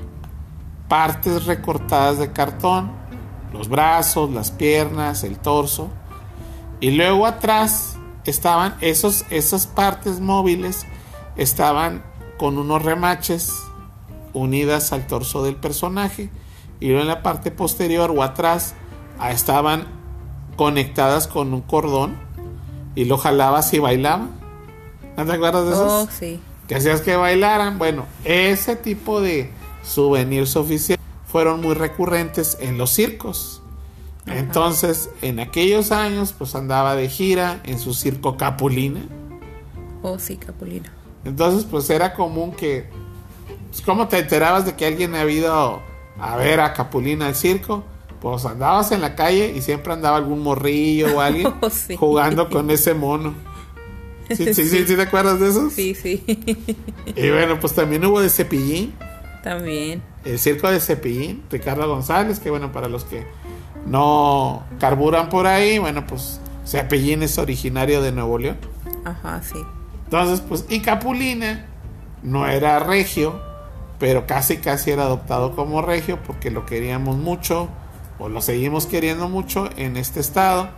partes recortadas de cartón, los brazos, las piernas, el torso, y luego atrás estaban esos, esas partes móviles, estaban con unos remaches unidas al torso del personaje, y luego en la parte posterior o atrás ah, estaban conectadas con un cordón, y lo jalabas y bailaba. ¿No te acuerdas de esos? Oh, sí. Que hacías que bailaran. Bueno, ese tipo de souvenirs oficiales fueron muy recurrentes en los circos. Entonces, en aquellos años, pues andaba de gira en su circo Capulina. Oh, sí, Capulina. Entonces, pues era común que. Pues, ¿Cómo te enterabas de que alguien había ido a ver a Capulina al circo? Pues andabas en la calle y siempre andaba algún morrillo o alguien Oh, sí. jugando con ese mono. ¿Sí, sí, sí, Sí. ¿sí te acuerdas de esos? Sí, sí. Y bueno, pues también hubo de Cepillín, También. el circo de Cepillín, Ricardo González, que bueno, para los que no carburan por ahí, bueno, pues Cepillín es originario de Nuevo León. Ajá, sí. Entonces, pues, y Capulina no era regio, pero casi casi era adoptado como regio porque lo queríamos mucho, o lo seguimos queriendo mucho en este estado.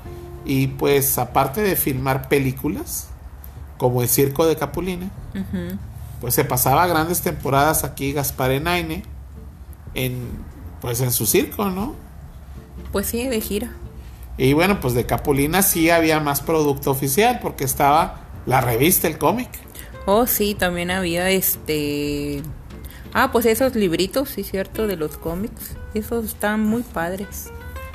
Y pues, aparte de filmar películas, como el circo de Capulina, pues se pasaba grandes temporadas aquí Gaspar Enaine en pues en su circo, ¿no? Pues sí, de gira. Y bueno, pues de Capulina sí había más producto oficial porque estaba la revista El Cómic. Oh, sí, también había este. Ah, pues esos libritos, sí, cierto, de los cómics. Esos están muy padres.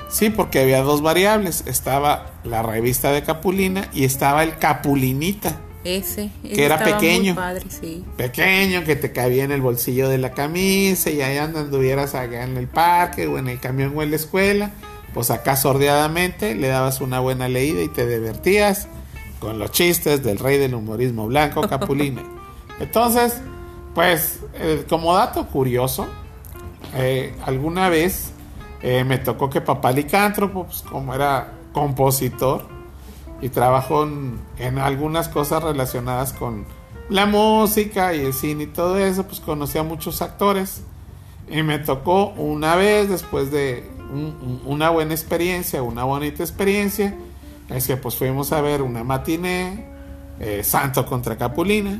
Sí, porque había dos variables, estaba la revista de Capulina y estaba el Capulinita, Ese. ese Que era pequeño. Muy padre, sí. pequeño que te cabía en el bolsillo de la camisa y ahí anda anduvieras acá en el parque o en el camión o en la escuela, pues acá sordeadamente le dabas una buena leída y te divertías con los chistes del rey del humorismo blanco, Capulina. Entonces, pues eh, como dato curioso, eh, alguna vez eh, me tocó que papá licántropo, pues como era compositor y trabajó en, algunas cosas relacionadas con la música y el cine y todo eso, pues conocí a muchos actores. Y me tocó una vez, después de un- un- una buena experiencia, una bonita experiencia, es que pues fuimos a ver una matiné, Santo contra Capulina.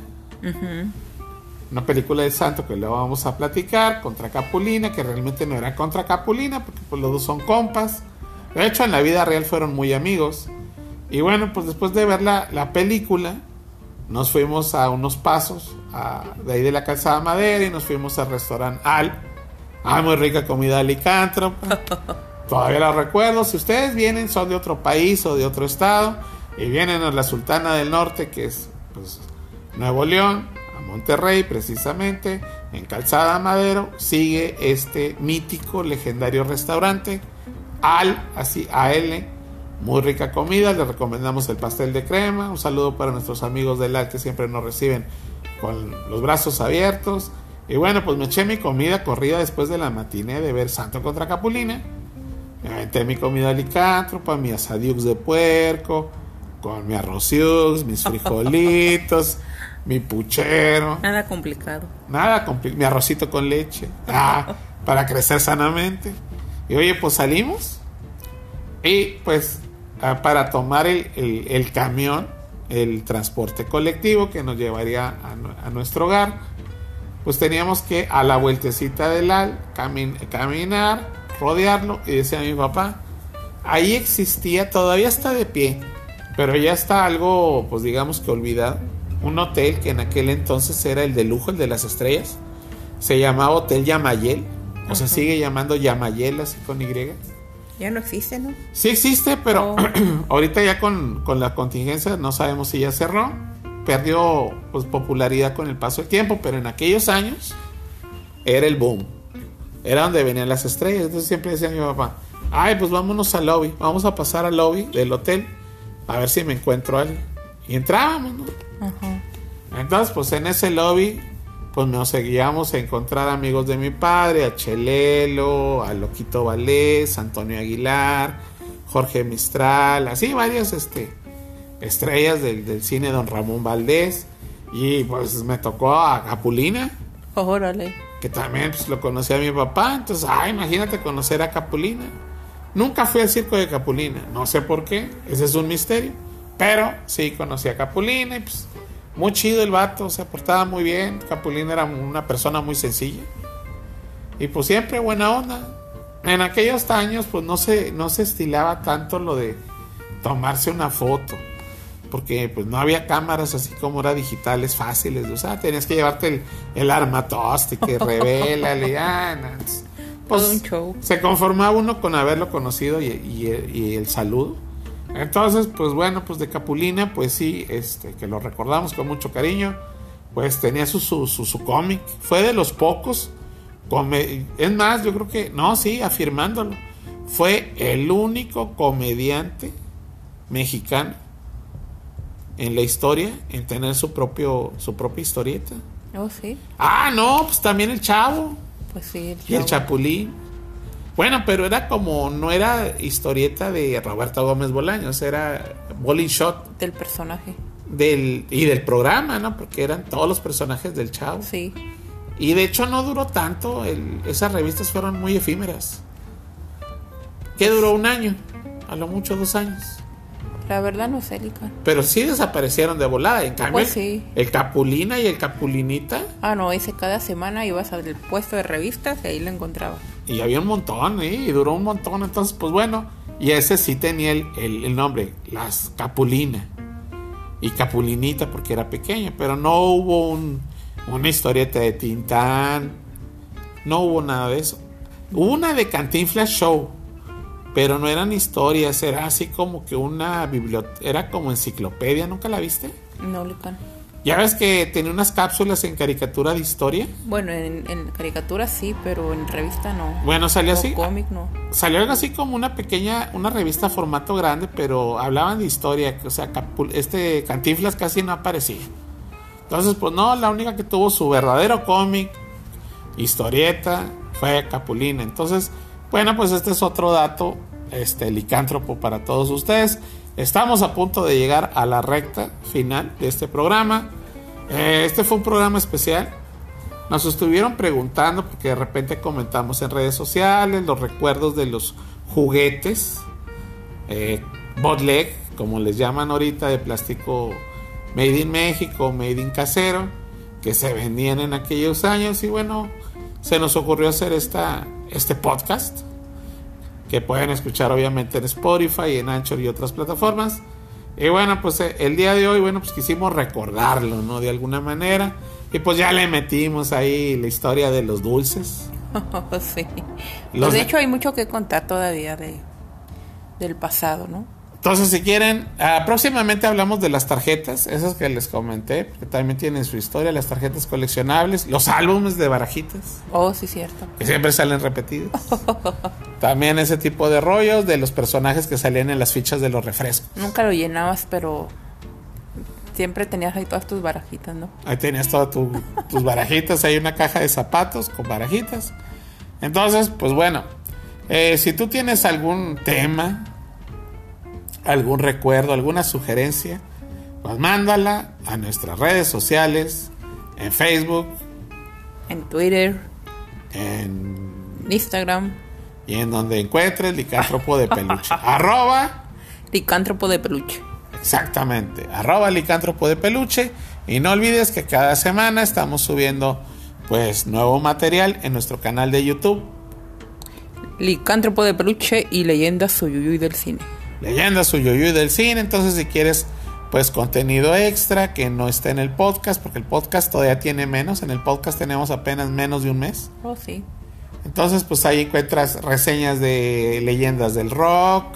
Una película de Santo que luego vamos a platicar, contra Capulina, que realmente no era contra Capulina, porque pues los dos son compas. De hecho, en la vida real fueron muy amigos. Y bueno, pues después de ver la, la película, nos fuimos a unos pasos a- de ahí de la calzada Madera y nos fuimos al restaurante Al. Ah, muy rica comida alicántropa. Todavía la recuerdo. Si ustedes vienen, son de otro país o de otro estado y vienen a la Sultana del Norte, que es pues, Nuevo León, Monterrey precisamente, en Calzada Madero, sigue este mítico, legendario restaurante, Al, así, AL. Muy rica comida, les recomendamos el pastel de crema. Un saludo para nuestros amigos del Al que siempre nos reciben con los brazos abiertos. Y bueno, pues me eché mi comida corrida después de la matiné de ver Santo contra Capulina. Me aventé mi comida licántropa, mi asadiux de puerco, con mi arrociux, mis frijolitos, mi puchero. Nada complicado. Nada, compli- mi arrocito con leche. Ah, para crecer sanamente. Y oye, pues salimos. Y pues ah, para tomar el, el- el camión, el transporte colectivo que nos llevaría a, a nuestro hogar, pues teníamos que a la vueltecita del al camin- caminar, rodearlo. Y decía mi papá, ahí existía, todavía está de pie, pero ya está algo, pues digamos que olvidado. Un hotel que en aquel entonces era el de lujo, el de las estrellas. Se llamaba Hotel Yamayel. O se Ajá. sigue llamando Yamayel así con Y. Ya no existe, ¿no? Sí existe, pero Oh. ahorita ya con, con la contingencia no sabemos si ya cerró. Perdió pues, popularidad con el paso del tiempo, pero en aquellos años era el boom. Era donde venían las estrellas. Entonces siempre decía mi papá, ay, pues vámonos al lobby. Vamos a pasar al lobby del hotel a ver si me encuentro a alguien. Y entrábamos, ¿no? Ajá. Entonces, pues en ese lobby, pues nos seguíamos a encontrar amigos de mi padre, a Chelelo, a Loquito Valés, Antonio Aguilar, Jorge Mistral, así varias este, estrellas del, del cine Don Ramón Valdés. Y pues me tocó a Capulina, Órale. que también pues, lo conocía a mi papá. Entonces, ah, imagínate conocer a Capulina. Nunca fui al circo de Capulina, no sé por qué, ese es un misterio. Pero sí conocí a Capulina y pues muy chido el vato, se portaba muy bien. Capulina era una persona muy sencilla. Y pues siempre buena onda. En aquellos años pues no se, no se estilaba tanto lo de tomarse una foto. porque pues no había cámaras así como era digitales fáciles de usar. Tenías que llevarte el, el armatoste que revela, pues, Todo un show. Se conformaba uno con haberlo conocido y, y- y el saludo. Entonces, pues bueno, pues de Capulina, pues sí, este, que lo recordamos con mucho cariño, pues tenía su, su, su, su cómic. Fue de los pocos. come- es más, yo creo que, no, sí, afirmándolo. Fue el único comediante mexicano en la historia en tener su propio su propia historieta. Oh, sí. Ah, no, pues también el Chavo Pues sí. y el chavo. Chapulín. Bueno, pero era como no era historieta de Roberto Gómez Bolaños, era Bowling Shot Del personaje. del y del programa, ¿no? Porque eran todos los personajes del Chavo. Sí. Y de hecho no duró tanto, el- esas revistas fueron muy efímeras. ¿Qué duró un año? A lo mucho dos años. La verdad no sé, Lican. Pero sí desaparecieron de volada. En cambio, Pues sí. el Capulina y el Capulinita, Ah, no, ese cada semana ibas al puesto de revistas y ahí lo encontraba. Y había un montón, ¿eh? y duró un montón. Entonces, pues bueno, y ese sí tenía el, el- nombre, las Capulina. Y Capulinita porque era pequeña, pero no hubo un, una historieta de Tintán, no hubo nada de eso. Hubo una de Cantinflas Show, pero no eran historias, era así como que una biblioteca, era como enciclopedia, ¿nunca la viste? No, Lican. Ya ves que tenía unas cápsulas en caricatura de historia. Bueno, en, en caricatura sí, pero en revista no. Bueno, salió así. cómic no. Salió algo así como una pequeña, una revista formato grande, pero hablaban de historia. O sea, este Cantinflas casi no aparecía. Entonces, pues no, la única que tuvo su verdadero cómic, historieta, fue Capulina. Entonces, bueno, pues este es otro dato, este licántropo para todos ustedes. Estamos a punto de llegar a la recta final de este programa. Eh, este fue un programa especial. Nos estuvieron preguntando porque de repente comentamos en redes sociales los recuerdos de los juguetes eh, botleg, como les llaman ahorita, de plástico made in México, made in casero, que se vendían en aquellos años. Y bueno, se nos ocurrió hacer esta, este podcast, que pueden escuchar obviamente en Spotify, en Anchor y otras plataformas. Y bueno, pues eh, el día de hoy, bueno, pues quisimos recordarlo, ¿no? De alguna manera. Y pues ya le metimos ahí la historia de los dulces. sí. Los Pues de- hecho hay mucho que contar todavía de del pasado, ¿no? Entonces, si quieren, ah, próximamente hablamos de las tarjetas, esas que les comenté, porque también tienen su historia, las tarjetas coleccionables, los álbumes de barajitas, Oh, sí, cierto. que siempre salen repetidos. también ese tipo de rollos de los personajes que salían en las fichas de los refrescos. Nunca lo llenabas, pero siempre tenías ahí todas tus barajitas, ¿no? Ahí tenías todas tu- tus barajitas, hay una caja de zapatos con barajitas. Entonces, pues bueno, eh, si tú tienes algún tema, algún recuerdo, alguna sugerencia, pues mándala a nuestras redes sociales, en Facebook, En Twitter, en, Instagram, y en donde encuentres licántropo de peluche. arroba, licántropo de peluche. exactamente, arroba licántropo de peluche. Y no olvides que cada semana estamos subiendo pues nuevo material en nuestro canal de YouTube. Licántropo de peluche y leyendas suyuyuy del cine. Leyendas Suyuyuy del cine. Entonces, si quieres, pues contenido extra que no esté en el podcast, porque el podcast todavía tiene menos. En el podcast tenemos apenas menos de un mes. Oh, sí. Entonces, pues ahí encuentras reseñas de leyendas del rock.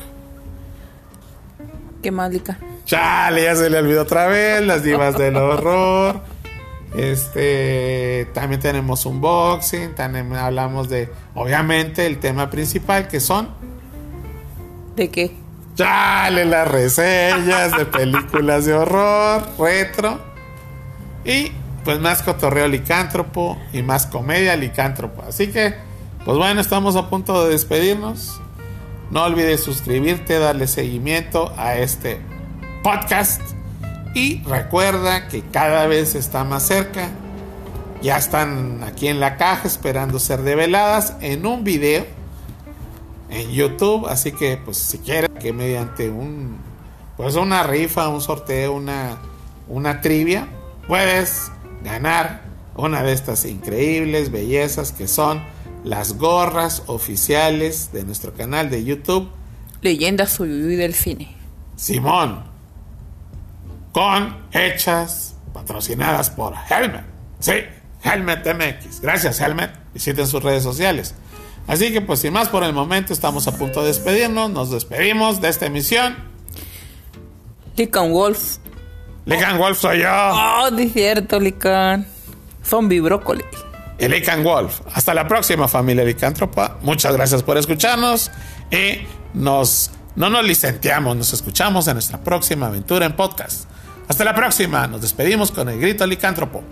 ¿Qué más, Lica? Chale, ya se le olvidó otra vez. Las divas del horror. Este, también tenemos un boxing. También hablamos de, obviamente, el tema principal que son ¿De qué? Chale, las reseñas de películas de horror, retro. Y pues más cotorreo licántropo y más comedia licántropo. Así que, pues bueno, estamos a punto de despedirnos. No olvides suscribirte, darle seguimiento a este podcast. Y recuerda que cada vez está más cerca. Ya están aquí en la caja esperando ser develadas en un video en YouTube, así que pues si quieres que mediante un pues una rifa, un sorteo, una una trivia, puedes ganar una de estas increíbles bellezas que son las gorras oficiales de nuestro canal de YouTube. Leyendas suyuyuy del cine. Simón. con hechas, patrocinadas por Helmet. Sí, Helmet MX. Gracias, Helmet. Visiten sus redes sociales. Así que pues sin más por el momento estamos a punto de despedirnos. Nos despedimos de esta emisión. Lican Wolf. Lican Wolf soy yo. Oh, de cierto, Lican. Zombie brócoli. Y Lican Wolf. Hasta la próxima familia licántropa. Muchas gracias por escucharnos y nos no nos licenciamos, nos escuchamos en nuestra próxima aventura en podcast. Hasta la próxima, nos despedimos con el grito licántropo.